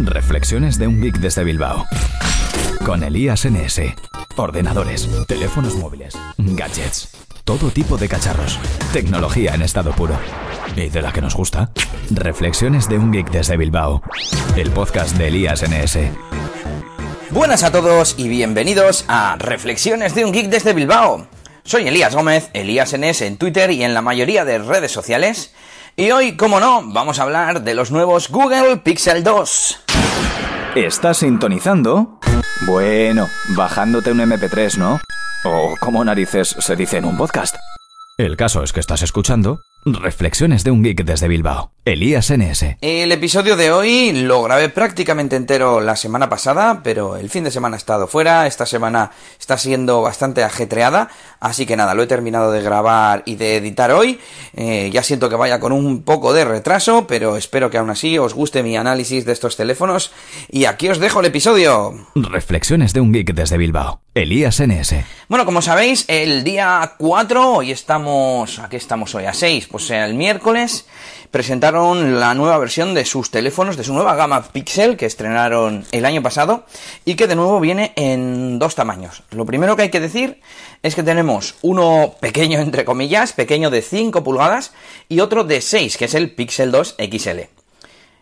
Reflexiones de un geek desde Bilbao. Con Elías NS. Ordenadores, teléfonos móviles, gadgets, todo tipo de cacharros. Tecnología en estado puro. ¿Y de la que nos gusta? Reflexiones de un geek desde Bilbao. El podcast de Elías NS. Buenas a todos y bienvenidos a Reflexiones de un geek desde Bilbao. Soy Elías Gómez, Elías NS en Twitter y en la mayoría de redes sociales. Y hoy, como no, vamos a hablar de los nuevos Google Pixel 2. ¿Estás sintonizando? Bueno, bajándote un MP3, ¿no? O como narices se dice en un podcast. El caso es que estás escuchando Reflexiones de un geek desde Bilbao. Elías NS. El episodio de hoy lo grabé prácticamente entero la semana pasada, pero el fin de semana ha estado fuera, esta semana está siendo bastante ajetreada, así que nada, lo he terminado de grabar y de editar hoy. Eh, ya siento que vaya con un poco de retraso, pero espero que aún así os guste mi análisis de estos teléfonos. Y aquí os dejo el episodio. Reflexiones de un geek desde Bilbao. Elías NS. Bueno, como sabéis, el día 4, hoy estamos, aquí estamos hoy a 6, pues el miércoles presentaron la nueva versión de sus teléfonos, de su nueva gama Pixel que estrenaron el año pasado y que de nuevo viene en dos tamaños. Lo primero que hay que decir es que tenemos uno pequeño entre comillas, pequeño de 5 pulgadas y otro de 6, que es el Pixel 2 XL.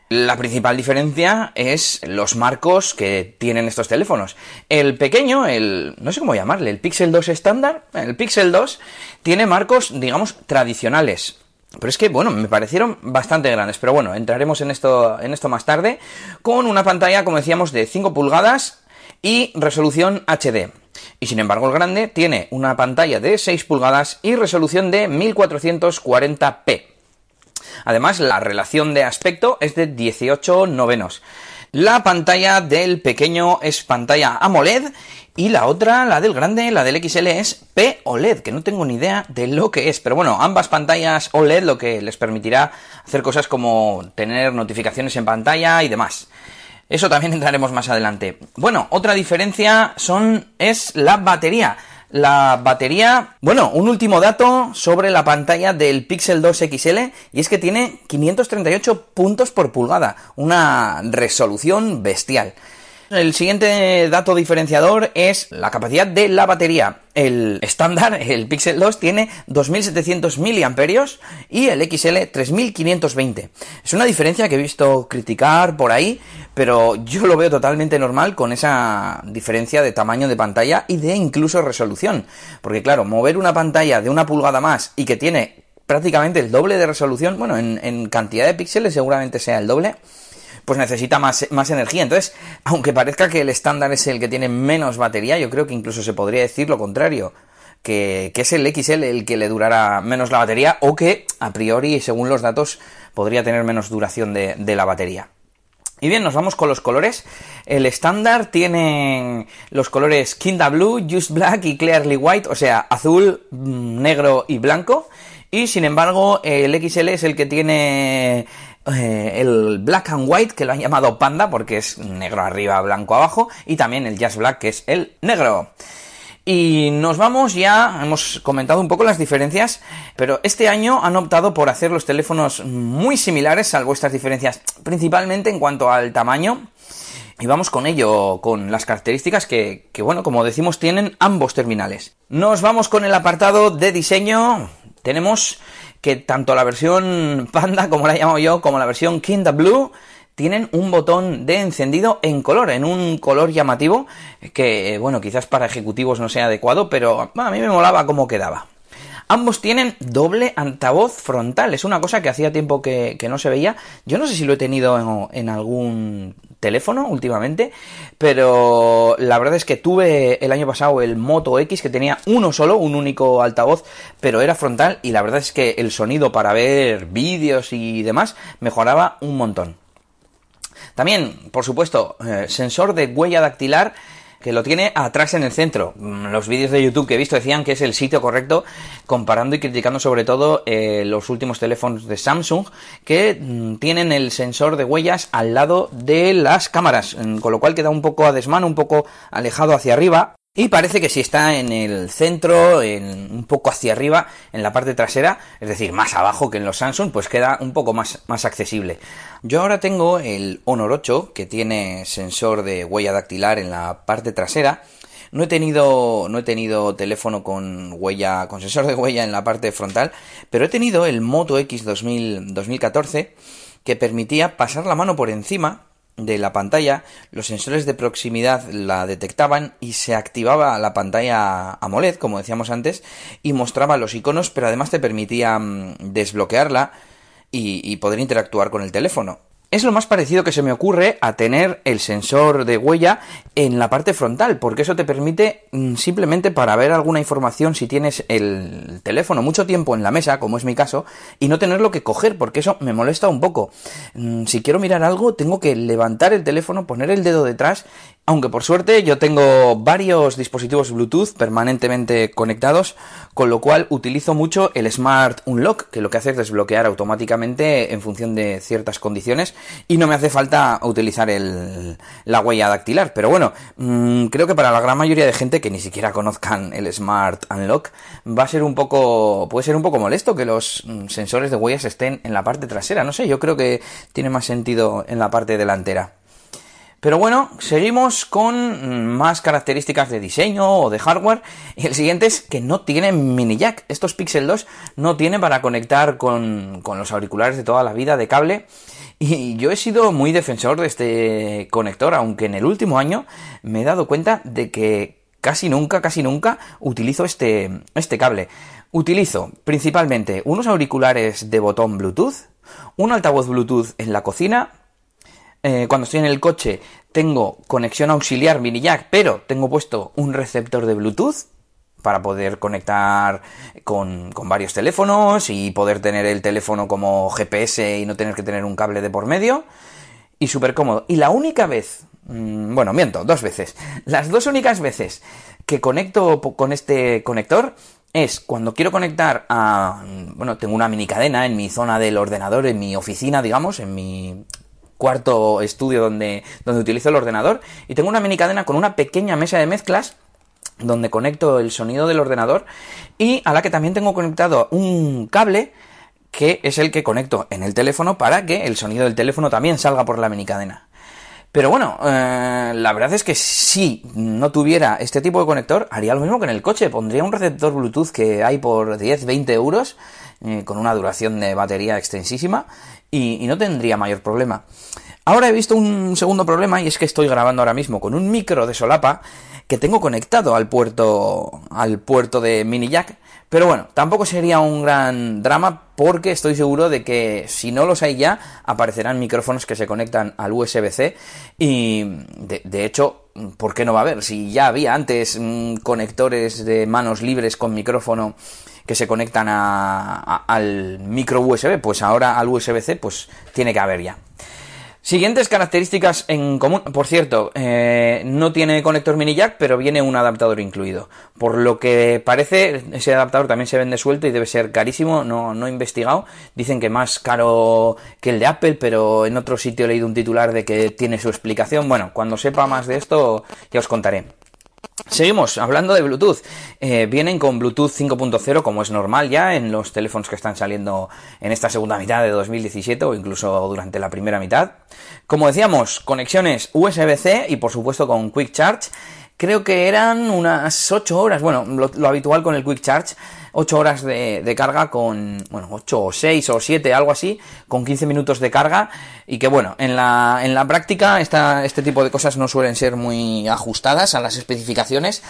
La principal diferencia es los marcos que tienen estos teléfonos. El pequeño, el no sé cómo llamarle, el Pixel 2 estándar, el Pixel 2 tiene marcos, digamos, tradicionales. Pero es que, bueno, me parecieron bastante grandes. Pero bueno, entraremos en esto, en esto más tarde. Con una pantalla, como decíamos, de 5 pulgadas y resolución HD. Y sin embargo, el grande tiene una pantalla de 6 pulgadas y resolución de 1440p. Además, la relación de aspecto es de 18 novenos. La pantalla del pequeño es pantalla AMOLED y la otra, la del grande, la del XL es P-OLED, que no tengo ni idea de lo que es. Pero bueno, ambas pantallas OLED lo que les permitirá hacer cosas como tener notificaciones en pantalla y demás. Eso también entraremos más adelante. Bueno, otra diferencia son es la batería. La batería, bueno, un último dato sobre la pantalla del Pixel 2 XL y es que tiene 538 puntos por pulgada, una resolución bestial. El siguiente dato diferenciador es la capacidad de la batería. El estándar, el Pixel 2, tiene 2700 miliamperios y el XL 3520. Es una diferencia que he visto criticar por ahí, pero yo lo veo totalmente normal con esa diferencia de tamaño de pantalla y de incluso resolución. Porque claro, mover una pantalla de una pulgada más y que tiene prácticamente el doble de resolución, bueno, en, en cantidad de píxeles seguramente sea el doble pues necesita más, más energía. Entonces, aunque parezca que el estándar es el que tiene menos batería, yo creo que incluso se podría decir lo contrario. Que, es el XL el que le durará menos la batería o que a priori, según los datos, podría tener menos duración de, de la batería. Y bien, nos vamos con los colores. El estándar tiene los colores Kinda Blue, Just Black y Clearly White, o sea, azul, mm, negro y blanco. Y sin embargo, el XL es el que tiene eh, el Black and White, que lo han llamado Panda porque es negro arriba, blanco abajo, y también el Jazz Black, que es el negro. Y nos vamos ya, hemos comentado un poco las diferencias, pero este año han optado por hacer los teléfonos muy similares, salvo estas diferencias, principalmente en cuanto al tamaño. Y vamos con ello, con las características que, que, bueno, como decimos, tienen ambos terminales. Nos vamos con el apartado de diseño. Tenemos que tanto la versión Panda, como la llamo yo, como la versión Kinda Blue, tienen un botón de encendido en color, en un color llamativo, que, bueno, quizás para ejecutivos no sea adecuado, pero a mí me molaba cómo quedaba. Ambos tienen doble altavoz frontal, es una cosa que hacía tiempo que, no se veía. Yo no sé si lo he tenido en, algún teléfono últimamente, pero la verdad es que tuve el año pasado el Moto X que tenía uno solo, un único altavoz, pero era frontal y la verdad es que el sonido para ver vídeos y demás mejoraba un montón. También, por supuesto, eh, sensor de huella dactilar que lo tiene atrás en el centro. Mm, los vídeos de YouTube que he visto decían que es el sitio correcto, comparando y criticando sobre todo eh, los últimos teléfonos de Samsung, que mm, tienen el sensor de huellas al lado de las cámaras, mm, con lo cual queda un poco a desmano, un poco alejado hacia arriba. Y parece que si está en el centro, en, un poco hacia arriba, en la parte trasera, es decir, más abajo que en los Samsung, pues queda un poco más, más accesible. Yo ahora tengo el Honor 8, que tiene sensor de huella dactilar en la parte trasera. No he tenido, no he tenido teléfono con huella, con sensor de huella en la parte frontal, pero he tenido el Moto X 2014 que permitía pasar la mano por encima de la pantalla, los sensores de proximidad la detectaban y se activaba la pantalla AMOLED, como decíamos antes, y mostraba los iconos, pero además te permitía mm, desbloquearla y, y poder interactuar con el teléfono. Es lo más parecido que se me ocurre a tener el sensor de huella en la parte frontal, porque eso te permite mm, simplemente para ver alguna información si tienes el teléfono mucho tiempo en la mesa, como es mi caso, y no tenerlo que coger, porque eso me molesta un poco. Mm, si quiero mirar algo, tengo que levantar el teléfono, poner el dedo detrás aunque por suerte yo tengo varios dispositivos Bluetooth permanentemente conectados, con lo cual utilizo mucho el Smart Unlock, que lo que hace es desbloquear automáticamente en función de ciertas condiciones y no me hace falta utilizar la huella dactilar. Pero bueno, mmm, creo que para la gran mayoría de gente que ni siquiera conozcan el Smart Unlock va a ser un poco, puede ser un poco molesto que los mm, sensores de huellas estén en la parte trasera. No sé, yo creo que tiene más sentido en la parte delantera. Pero bueno, seguimos con más características de diseño o de hardware. Y el siguiente es que no tiene mini jack. Estos Pixel 2 no tienen para conectar con, con los auriculares de toda la vida de cable. Y yo he sido muy defensor de este conector, aunque en el último año me he dado cuenta de que casi nunca, casi nunca utilizo este, este cable. Utilizo principalmente unos auriculares de botón Bluetooth, un altavoz Bluetooth en la cocina, eh, cuando estoy en el coche tengo conexión auxiliar mini jack, pero tengo puesto un receptor de Bluetooth para poder conectar con, con, varios teléfonos y poder tener el teléfono como GPS y no tener que tener un cable de por medio. Y súper cómodo. Y la única vez, mmm, bueno, miento, dos veces. Las dos únicas veces que conecto con este conector es cuando quiero conectar a, bueno, tengo una mini cadena en mi zona del ordenador, en mi oficina, digamos, en mi cuarto estudio donde, donde utilizo el ordenador y tengo una mini cadena con una pequeña mesa de mezclas donde conecto el sonido del ordenador y a la que también tengo conectado un cable que es el que conecto en el teléfono para que el sonido del teléfono también salga por la mini cadena. Pero bueno, eh, la verdad es que si no tuviera este tipo de conector, haría lo mismo que en el coche. Pondría un receptor Bluetooth que hay por 10-20 euros, eh, con una duración de batería extensísima, y, no tendría mayor problema. Ahora he visto un segundo problema y es que estoy grabando ahora mismo con un micro de solapa que tengo conectado al puerto al puerto de mini jack, pero bueno, tampoco sería un gran drama porque estoy seguro de que si no los hay ya aparecerán micrófonos que se conectan al USB-C y de, hecho, ¿por qué no va a haber? Si ya había antes mmm, conectores de manos libres con micrófono que se conectan a, a, al micro USB, pues ahora al USB-C pues tiene que haber ya. Siguientes características en común. Por cierto, eh, no tiene conector mini jack, pero viene un adaptador incluido. Por lo que parece, ese adaptador también se vende suelto y debe ser carísimo. No, no he investigado. Dicen que más caro que el de Apple, pero en otro sitio he leído un titular de que tiene su explicación. Bueno, cuando sepa más de esto, ya os contaré. Seguimos hablando de Bluetooth. Eh, vienen con Bluetooth 5.0 como es normal ya en los teléfonos que están saliendo en esta segunda mitad de 2017 o incluso durante la primera mitad. Como decíamos, conexiones USB-C y por supuesto con Quick Charge. Creo que eran unas 8 horas, bueno, lo, habitual con el Quick Charge 8 horas de, de, carga con, bueno, 8 o 6 o 7, algo así, con 15 minutos de carga y que bueno, en la, en la práctica esta, este tipo de cosas no suelen ser muy ajustadas a las especificaciones,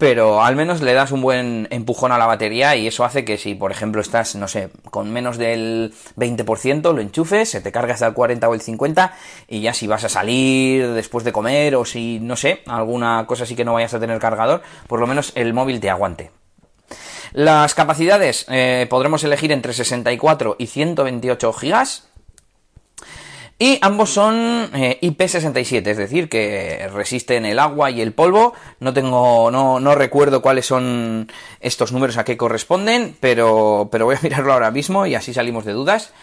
pero al menos le das un buen empujón a la batería y eso hace que si, por ejemplo, estás, no sé, con menos del 20%, lo enchufes, se te carga hasta el 40 o el 50 y ya si vas a salir después de comer o si, no sé, alguna cosa así que no vayas a tener cargador, por lo menos el móvil te aguante. Las capacidades eh, podremos elegir entre 64 y 128 gigas. Y ambos son eh, IP67, es decir, que resisten el agua y el polvo. No tengo, no, no recuerdo cuáles son estos números a qué corresponden, pero, pero voy a mirarlo ahora mismo y así salimos de dudas.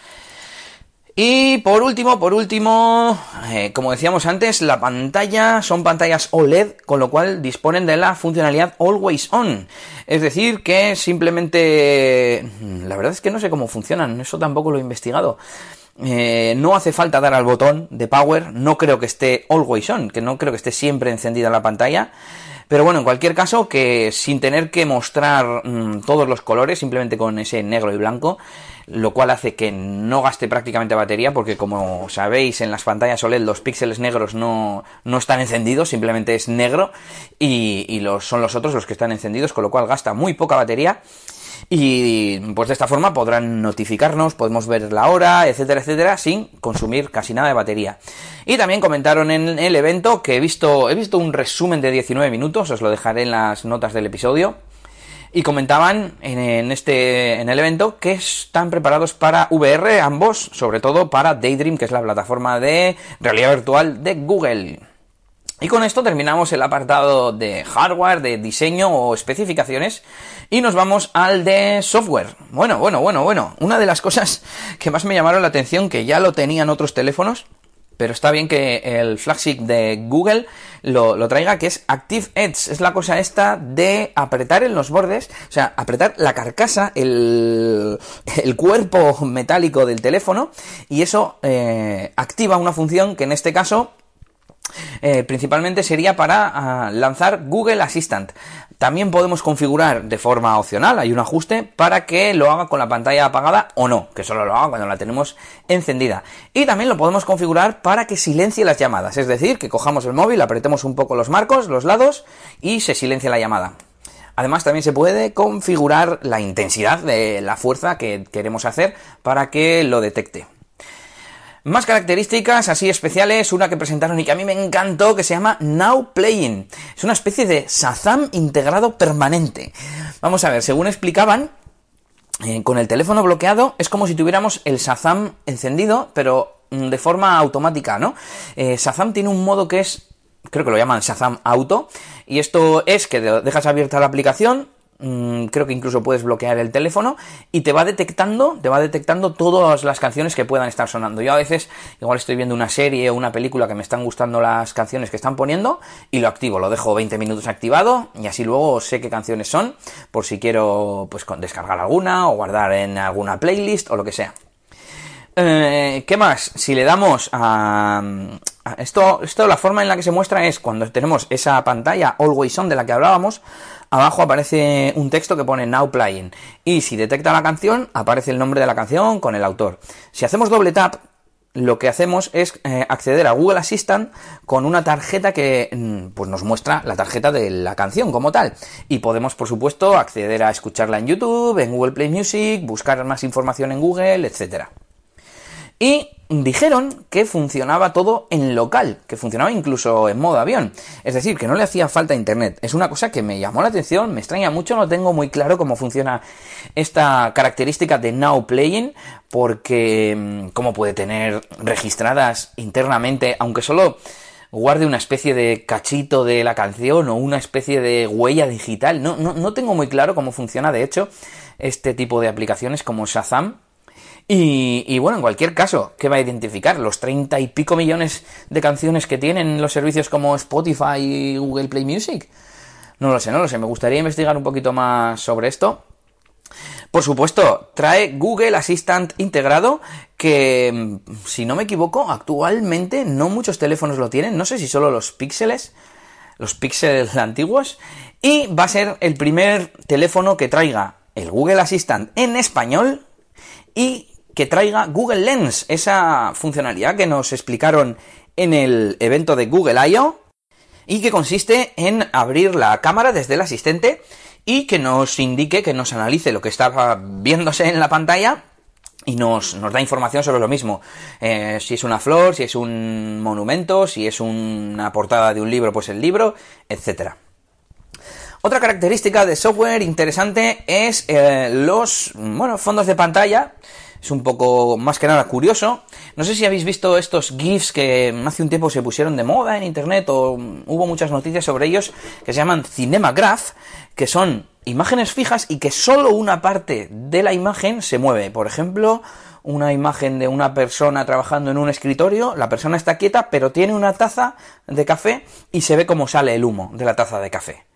Y por último, por último, eh, como decíamos antes, la pantalla son pantallas OLED, con lo cual disponen de la funcionalidad Always On. Es decir, que simplemente... La verdad es que no sé cómo funcionan, eso tampoco lo he investigado. Eh, no hace falta dar al botón de power, no creo que esté always on, que no creo que esté siempre encendida la pantalla. Pero bueno, en cualquier caso, que sin tener que mostrar mm, todos los colores, simplemente con ese negro y blanco, lo cual hace que no gaste prácticamente batería, porque como sabéis, en las pantallas OLED los píxeles negros no, no están encendidos, simplemente es negro, y, y los, son los otros los que están encendidos, con lo cual gasta muy poca batería. Y pues de esta forma podrán notificarnos, podemos ver la hora, etcétera, etcétera, sin consumir casi nada de batería. Y también comentaron en el evento que he visto, he visto un resumen de 19 minutos, os lo dejaré en las notas del episodio. Y comentaban en, este, en el evento que están preparados para VR ambos, sobre todo para Daydream, que es la plataforma de realidad virtual de Google. Y con esto terminamos el apartado de hardware, de diseño o especificaciones y nos vamos al de software. Bueno, bueno, bueno, bueno. Una de las cosas que más me llamaron la atención, que ya lo tenían otros teléfonos, pero está bien que el flagship de Google lo, traiga, que es Active Edge. Es la cosa esta de apretar en los bordes, o sea, apretar la carcasa, el, el cuerpo metálico del teléfono, y eso eh, activa una función que en este caso eh, principalmente sería para ah, lanzar Google Assistant. También podemos configurar de forma opcional, hay un ajuste para que lo haga con la pantalla apagada o no, que solo lo haga cuando la tenemos encendida. Y también lo podemos configurar para que silencie las llamadas, es decir, que cojamos el móvil, apretemos un poco los marcos, los lados y se silencia la llamada. Además también se puede configurar la intensidad de la fuerza que queremos hacer para que lo detecte. Más características así especiales, una que presentaron y que a mí me encantó, que se llama Now Playing. Es una especie de Shazam integrado permanente. Vamos a ver, según explicaban, eh, con el teléfono bloqueado es como si tuviéramos el Shazam encendido, pero mm, de forma automática, ¿no? Eh, tiene un modo que es, creo que lo llaman Shazam Auto, y esto es que dejas abierta la aplicación, creo que incluso puedes bloquear el teléfono y te va detectando, te va detectando todas las canciones que puedan estar sonando. Yo a veces igual estoy viendo una serie o una película que me están gustando las canciones que están poniendo y lo activo, lo dejo 20 minutos activado y así luego sé qué canciones son por si quiero pues descargar alguna o guardar en alguna playlist o lo que sea. Eh, ¿Qué más? Si le damos a, esto, esto, la forma en la que se muestra es cuando tenemos esa pantalla Always On de la que hablábamos, abajo aparece un texto que pone Now Playing. Y si detecta la canción, aparece el nombre de la canción con el autor. Si hacemos doble tap, lo que hacemos es eh, acceder a Google Assistant con una tarjeta que mm, pues nos muestra la tarjeta de la canción como tal. Y podemos, por supuesto, acceder a escucharla en YouTube, en Google Play Music, buscar más información en Google, etcétera. Y dijeron que funcionaba todo en local, que funcionaba incluso en modo avión. Es decir, que no le hacía falta internet. Es una cosa que me llamó la atención, me extraña mucho, no tengo muy claro cómo funciona esta característica de Now Playing, porque mm, cómo puede tener registradas internamente, aunque solo guarde una especie de cachito de la canción o una especie de huella digital. No, no, no tengo muy claro cómo funciona, de hecho, este tipo de aplicaciones como Shazam y, bueno, en cualquier caso, ¿qué va a identificar? Los treinta y pico millones de canciones que tienen los servicios como Spotify y Google Play Music. No lo sé, no lo sé. Me gustaría investigar un poquito más sobre esto. Por supuesto, trae Google Assistant integrado que, si no me equivoco, actualmente no muchos teléfonos lo tienen. No sé si solo los píxeles, los píxeles antiguos. Y va a ser el primer teléfono que traiga el Google Assistant en español y que traiga Google Lens, esa funcionalidad que nos explicaron en el evento de Google I.O. y que consiste en abrir la cámara desde el asistente y que nos indique, que nos analice lo que está viéndose en la pantalla y nos, nos, da información sobre lo mismo. Eh, si es una flor, si es un monumento, si es una portada de un libro, pues el libro, etc. Otra característica de software interesante es eh, los bueno, fondos de pantalla es un poco más que nada curioso. No sé si habéis visto estos GIFs que hace un tiempo se pusieron de moda en internet o hubo muchas noticias sobre ellos que se llaman Cinemagraph, que son imágenes fijas y que solo una parte de la imagen se mueve. Por ejemplo, una imagen de una persona trabajando en un escritorio, la persona está quieta, pero tiene una taza de café y se ve cómo sale el humo de la taza de café.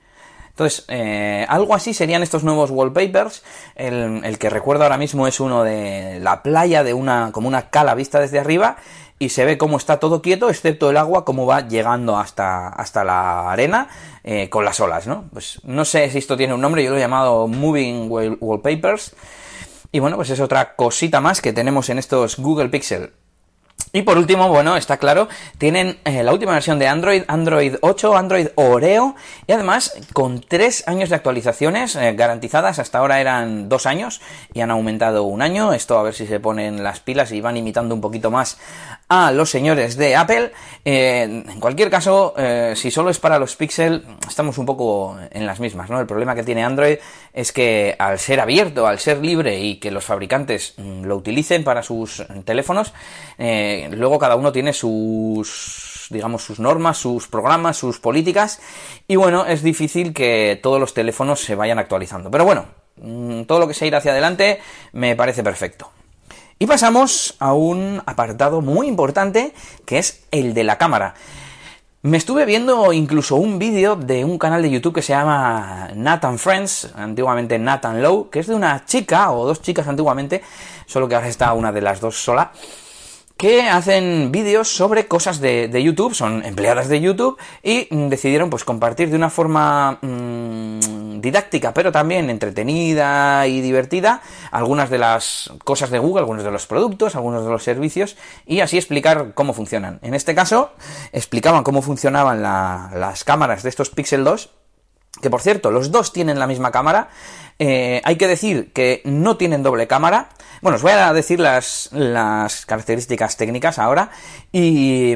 Entonces, eh, algo así serían estos nuevos wallpapers. El, que recuerdo ahora mismo es uno de la playa, de una, como una cala vista desde arriba, y se ve cómo está todo quieto, excepto el agua, cómo va llegando hasta, hasta la arena eh, con las olas, ¿no? Pues no sé si esto tiene un nombre, yo lo he llamado Moving Wallpapers. Y bueno, pues es otra cosita más que tenemos en estos Google Pixel. Y por último, bueno, está claro, tienen eh, la última versión de Android, Android 8, Android Oreo, y además con tres años de actualizaciones eh, garantizadas, hasta ahora eran dos años y han aumentado un año, esto a ver si se ponen las pilas y van imitando un poquito más a los señores de Apple. Eh, en cualquier caso, si solo es para los Pixel, estamos un poco en las mismas, ¿no? El problema que tiene Android es que al ser abierto, al ser libre y que los fabricantes mm, lo utilicen para sus teléfonos, luego cada uno tiene sus, digamos, sus normas, sus programas, sus políticas, y bueno, es difícil que todos los teléfonos se vayan actualizando. Pero bueno, mm, todo lo que se irá hacia adelante me parece perfecto. Y pasamos a un apartado muy importante que es el de la cámara. Me estuve viendo incluso un vídeo de un canal de YouTube que se llama Nathan Friends, antiguamente Nathan Low, que es de una chica, o dos chicas antiguamente, solo que ahora está una de las dos sola, que hacen vídeos sobre cosas de, YouTube, son empleadas de YouTube y mm, decidieron pues compartir de una forma mm, didáctica pero también entretenida y divertida algunas de las cosas de Google, algunos de los productos, algunos de los servicios y así explicar cómo funcionan. En este caso explicaban cómo funcionaban las cámaras de estos Pixel 2 que por cierto, los dos tienen la misma cámara. Eh, hay que decir que no tienen doble cámara. Bueno, os voy a decir las, las características técnicas ahora. Y,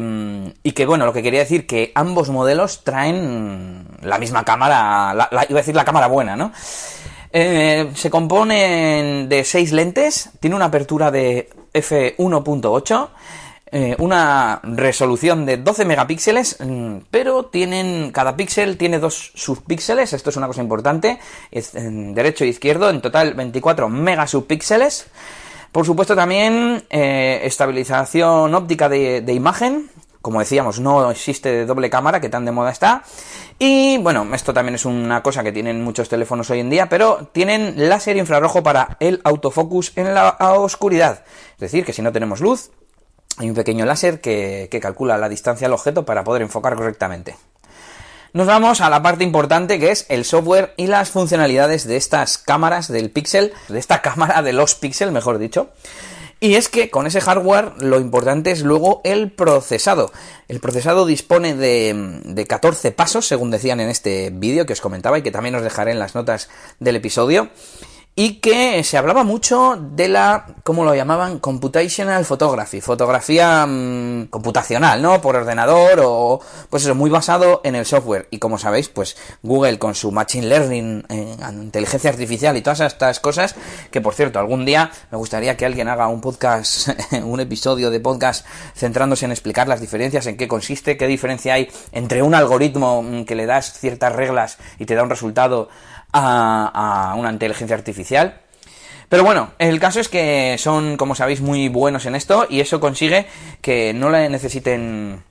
que, bueno, lo que quería decir que ambos modelos traen la misma cámara, la, iba a decir la cámara buena, ¿no? Eh, se componen de seis lentes, tiene una apertura de f1.8 eh, una resolución de 12 megapíxeles, mm, pero tienen cada píxel tiene dos subpíxeles, esto es una cosa importante, es en derecho e izquierdo, en total 24 megasubpíxeles. Por supuesto también eh, estabilización óptica de, de imagen, como decíamos, no existe doble cámara, que tan de moda está. Y bueno, esto también es una cosa que tienen muchos teléfonos hoy en día, pero tienen láser infrarrojo para el autofocus en la oscuridad. Es decir, que si no tenemos luz, hay un pequeño láser que, calcula la distancia al objeto para poder enfocar correctamente. Nos vamos a la parte importante que es el software y las funcionalidades de estas cámaras del Pixel, de esta cámara de los Pixel, mejor dicho. Y es que con ese hardware lo importante es luego el procesado. El procesado dispone de, de 14 pasos, según decían en este vídeo que os comentaba y que también os dejaré en las notas del episodio y que se hablaba mucho de la, ¿cómo lo llamaban? Computational Photography, fotografía mm, computacional, ¿no? Por ordenador o, pues eso, muy basado en el software. Y como sabéis, pues Google con su Machine Learning, eh, inteligencia artificial y todas estas cosas, que por cierto, algún día me gustaría que alguien haga un podcast, un episodio de podcast centrándose en explicar las diferencias, en qué consiste, qué diferencia hay entre un algoritmo mm, que le das ciertas reglas y te da un resultado a, una inteligencia artificial. Pero bueno, el caso es que son, como sabéis, muy buenos en esto y eso consigue que no le necesiten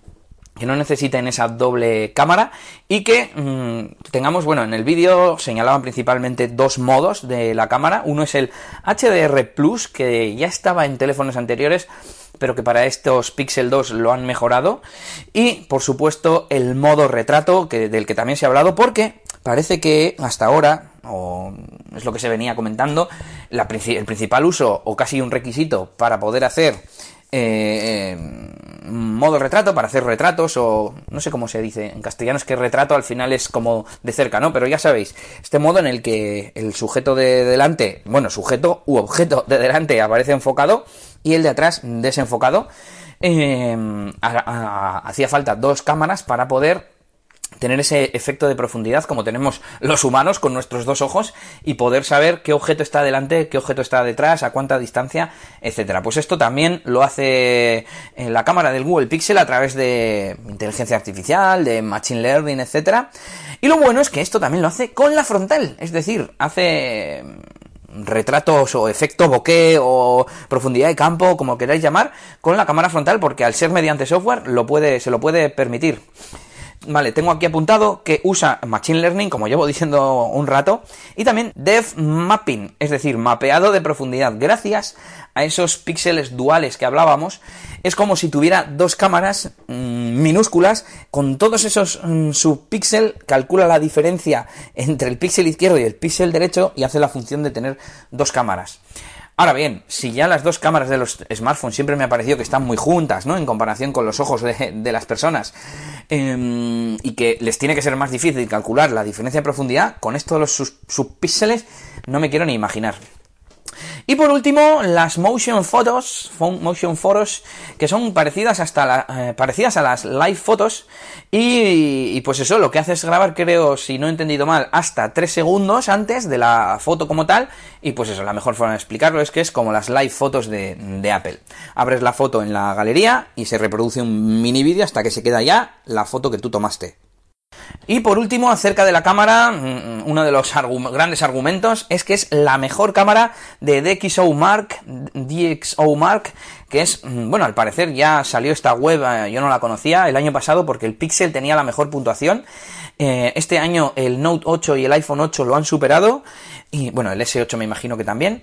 que no necesiten esa doble cámara y que mm, tengamos, bueno, en el vídeo señalaban principalmente dos modos de la cámara. Uno es el HDR Plus, que ya estaba en teléfonos anteriores, pero que para estos Pixel 2 lo han mejorado. Y, por supuesto, el modo retrato, que, del que también se ha hablado, porque Parece que hasta ahora, o es lo que se venía comentando, el principal uso o casi un requisito para poder hacer eh, eh, modo retrato, para hacer retratos o no sé cómo se dice en castellano, es que retrato al final es como de cerca, ¿no? Pero ya sabéis, este modo en el que el sujeto de delante, bueno, sujeto u objeto de delante aparece enfocado y el de atrás desenfocado, eh, hacía falta dos cámaras para poder tener ese efecto de profundidad como tenemos los humanos con nuestros dos ojos y poder saber qué objeto está delante, qué objeto está detrás, a cuánta distancia, etcétera. Pues esto también lo hace en la cámara del Google Pixel a través de inteligencia artificial, de machine learning, etcétera. Y lo bueno es que esto también lo hace con la frontal, es decir, hace retratos o efecto bokeh o profundidad de campo, como queráis llamar, con la cámara frontal, porque al ser mediante software lo puede, se lo puede permitir. Vale, tengo aquí apuntado que usa Machine Learning, como llevo diciendo un rato, y también Depth Mapping, es decir, mapeado de profundidad. Gracias a esos píxeles duales que hablábamos, es como si tuviera dos cámaras mmm, minúsculas, con todos esos mmm, subpíxeles, calcula la diferencia entre el píxel izquierdo y el píxel derecho y hace la función de tener dos cámaras. Ahora bien, si ya las dos cámaras de los smartphones siempre me ha parecido que están muy juntas, ¿no? En comparación con los ojos de, las personas, eh, y que les tiene que ser más difícil calcular la diferencia de profundidad, con esto de los subpíxeles no me quiero ni imaginar. Y por último, las motion photos, motion photos, que son parecidas hasta eh, parecidas a las live photos. Y, y, pues eso, lo que hace es grabar, creo, si no he entendido mal, hasta 3 segundos antes de la foto como tal. Y pues eso, la mejor forma de explicarlo es que es como las live fotos de, de Apple. Abres la foto en la galería y se reproduce un mini vídeo hasta que se queda ya la foto que tú tomaste. Y por último, acerca de la cámara, uno de los grandes argumentos es que es la mejor cámara de DxO Mark, DxO Mark, que es, bueno, al parecer ya salió esta web, eh, yo no la conocía el año pasado porque el Pixel tenía la mejor puntuación. Eh, este año el Note 8 y el iPhone 8 lo han superado, y bueno, el S8 me imagino que también.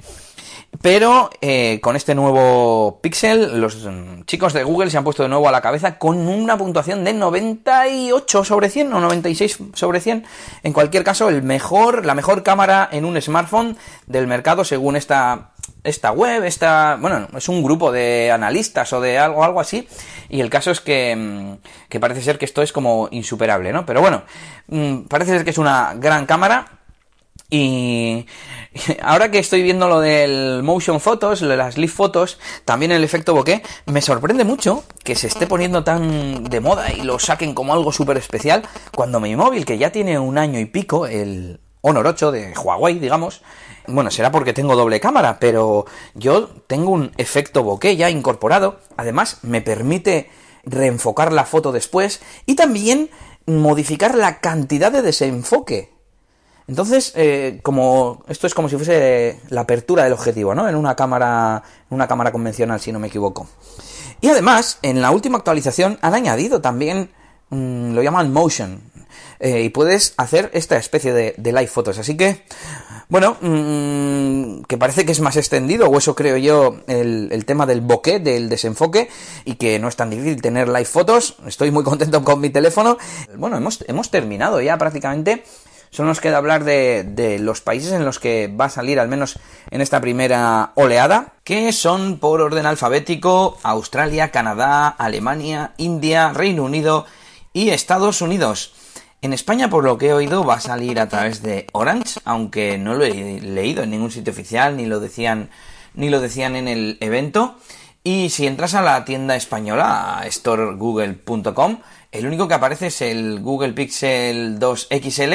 Pero eh, con este nuevo Pixel, los mm, chicos de Google se han puesto de nuevo a la cabeza con una puntuación de 98 sobre 100 o 96 sobre 100. En cualquier caso, el mejor, la mejor cámara en un smartphone del mercado según esta esta web, esta, bueno, es un grupo de analistas o de algo, algo así, y el caso es que, mm, que parece ser que esto es como insuperable, ¿no? Pero bueno, mm, parece ser que es una gran cámara, y ahora que estoy viendo lo del motion photos, las live fotos, también el efecto bokeh, me sorprende mucho que se esté poniendo tan de moda y lo saquen como algo súper especial cuando mi móvil, que ya tiene un año y pico, el Honor 8 de Huawei, digamos, bueno, será porque tengo doble cámara, pero yo tengo un efecto bokeh ya incorporado, además me permite reenfocar la foto después y también modificar la cantidad de desenfoque entonces, eh, como esto es como si fuese la apertura del objetivo, ¿no? En una cámara, en una cámara convencional, si no me equivoco. Y además, en la última actualización han añadido también, mmm, lo llaman motion, eh, y puedes hacer esta especie de, de live fotos. Así que, bueno, mmm, que parece que es más extendido, o eso creo yo, el, el, tema del bokeh, del desenfoque, y que no es tan difícil tener live fotos. Estoy muy contento con mi teléfono. Bueno, hemos, hemos terminado ya prácticamente Solo nos queda hablar de, los países en los que va a salir, al menos en esta primera oleada, que son por orden alfabético Australia, Canadá, Alemania, India, Reino Unido y Estados Unidos. En España, por lo que he oído, va a salir a través de Orange, aunque no lo he leído en ningún sitio oficial, ni lo decían, ni lo decían en el evento. Y si entras a la tienda española, storegoogle.com, el único que aparece es el Google Pixel 2 XL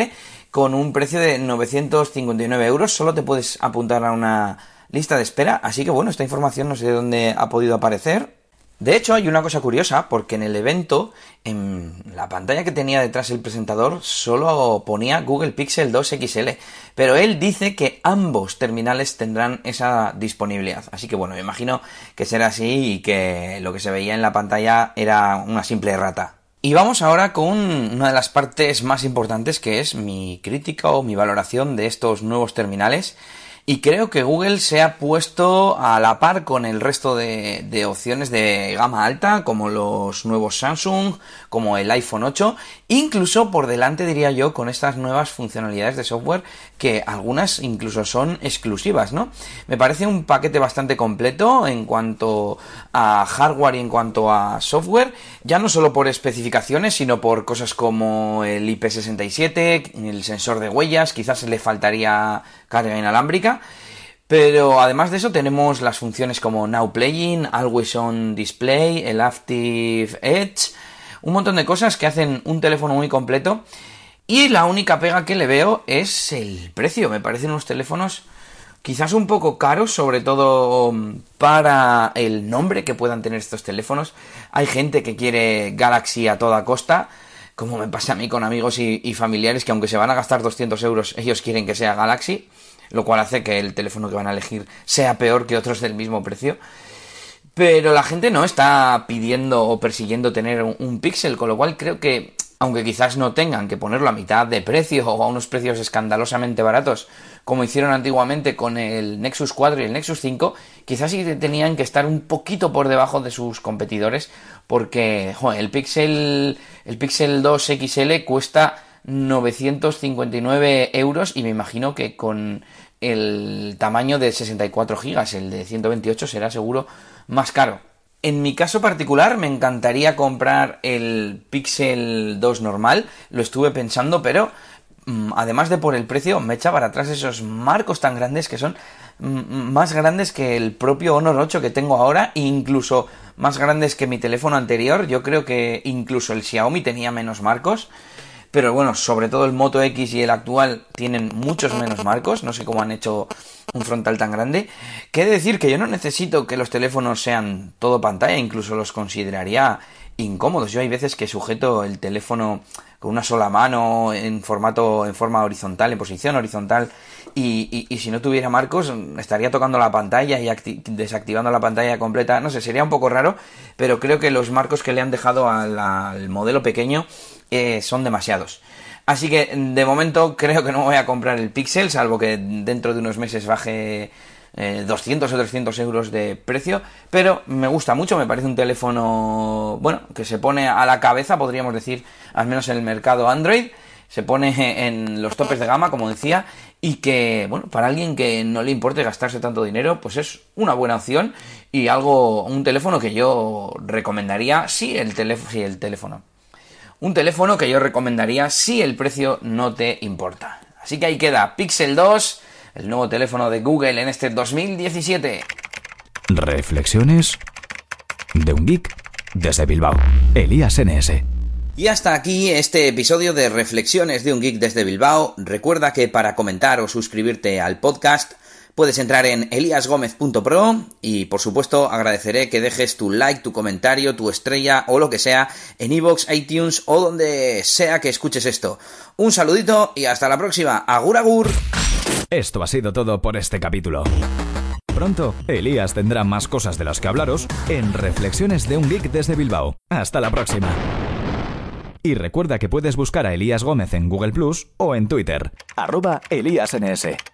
con un precio de 959 euros. Solo te puedes apuntar a una lista de espera. Así que bueno, esta información no sé de dónde ha podido aparecer. De hecho, hay una cosa curiosa, porque en el evento, en la pantalla que tenía detrás el presentador, solo ponía Google Pixel 2 XL. Pero él dice que ambos terminales tendrán esa disponibilidad. Así que bueno, me imagino que será así y que lo que se veía en la pantalla era una simple rata. Y vamos ahora con una de las partes más importantes que es mi crítica o mi valoración de estos nuevos terminales. Y creo que Google se ha puesto a la par con el resto de, opciones de gama alta, como los nuevos Samsung, como el iPhone 8, incluso por delante diría yo con estas nuevas funcionalidades de software que algunas incluso son exclusivas, ¿no? Me parece un paquete bastante completo en cuanto a hardware y en cuanto a software, ya no solo por especificaciones, sino por cosas como el IP67, el sensor de huellas, quizás le faltaría carga inalámbrica. Pero además de eso tenemos las funciones como Now Playing, Always On Display, el Active Edge, un montón de cosas que hacen un teléfono muy completo. Y la única pega que le veo es el precio. Me parecen unos teléfonos quizás un poco caros, sobre todo para el nombre que puedan tener estos teléfonos. Hay gente que quiere Galaxy a toda costa como me pasa a mí con amigos y, familiares que aunque se van a gastar 200 euros, ellos quieren que sea Galaxy. lo cual hace que el teléfono que van a elegir sea peor que otros del mismo precio. Pero la gente no está pidiendo o persiguiendo tener un, un Pixel, con lo cual creo que, aunque quizás no tengan que ponerlo a mitad de precio o a unos precios escandalosamente baratos, como hicieron antiguamente con el Nexus 4 y el Nexus 5, quizás sí tenían que estar un poquito por debajo de sus competidores, porque el Pixel, el Pixel 2 XL cuesta 959 euros y me imagino que con el tamaño de 64 gigas, el de 128 será seguro más caro. En mi caso particular me encantaría comprar el Pixel 2 normal, lo estuve pensando, pero mm, además de por el precio me echa para atrás esos marcos tan grandes que son mm, más grandes que el propio Honor 8 que tengo ahora, incluso más grandes que mi teléfono anterior. Yo creo que incluso el Xiaomi tenía menos marcos pero bueno, sobre todo el Moto X y el actual tienen muchos menos marcos, no sé cómo han hecho un frontal tan grande. ¿Qué decir que yo no necesito que los teléfonos sean todo pantalla, incluso los consideraría incómodos. Yo hay veces que sujeto el teléfono con una sola mano en formato, en forma horizontal, en posición horizontal, y, y, si no tuviera marcos estaría tocando la pantalla y desactivando la pantalla completa. No sé, sería un poco raro, pero creo que los marcos que le han dejado al modelo pequeño eh, son demasiados. Así que de momento creo que no voy a comprar el Pixel, salvo que dentro de unos meses baje 200 eh, o 300 euros de precio, pero me gusta mucho, me parece un teléfono, bueno, que se pone a la cabeza, podríamos decir, al menos en el mercado Android, se pone en los topes de gama, como decía, y que, bueno, para alguien que no le importe gastarse tanto dinero, pues es una buena opción y algo, un teléfono que yo recomendaría, sí, el teléfono, sí, el teléfono un teléfono que yo recomendaría si el precio no te importa. Así que ahí queda Pixel 2, el nuevo teléfono de Google en este 2017. Reflexiones de un geek desde Bilbao. Elías NS. Y hasta aquí este episodio de Reflexiones de un geek desde Bilbao. Recuerda que para comentar o suscribirte al podcast Puedes entrar en eliasgomez.pro y por supuesto agradeceré que dejes tu like, tu comentario, tu estrella o lo que sea en iVoox, iTunes o donde sea que escuches esto. Un saludito y hasta la próxima. Agur agur. Esto ha sido todo por este capítulo. Pronto, Elías tendrá más cosas de las que hablaros en Reflexiones de un Geek desde Bilbao. Hasta la próxima. Y recuerda que puedes buscar a Elías Gómez en Google Plus o en Twitter, arroba ElíasNS.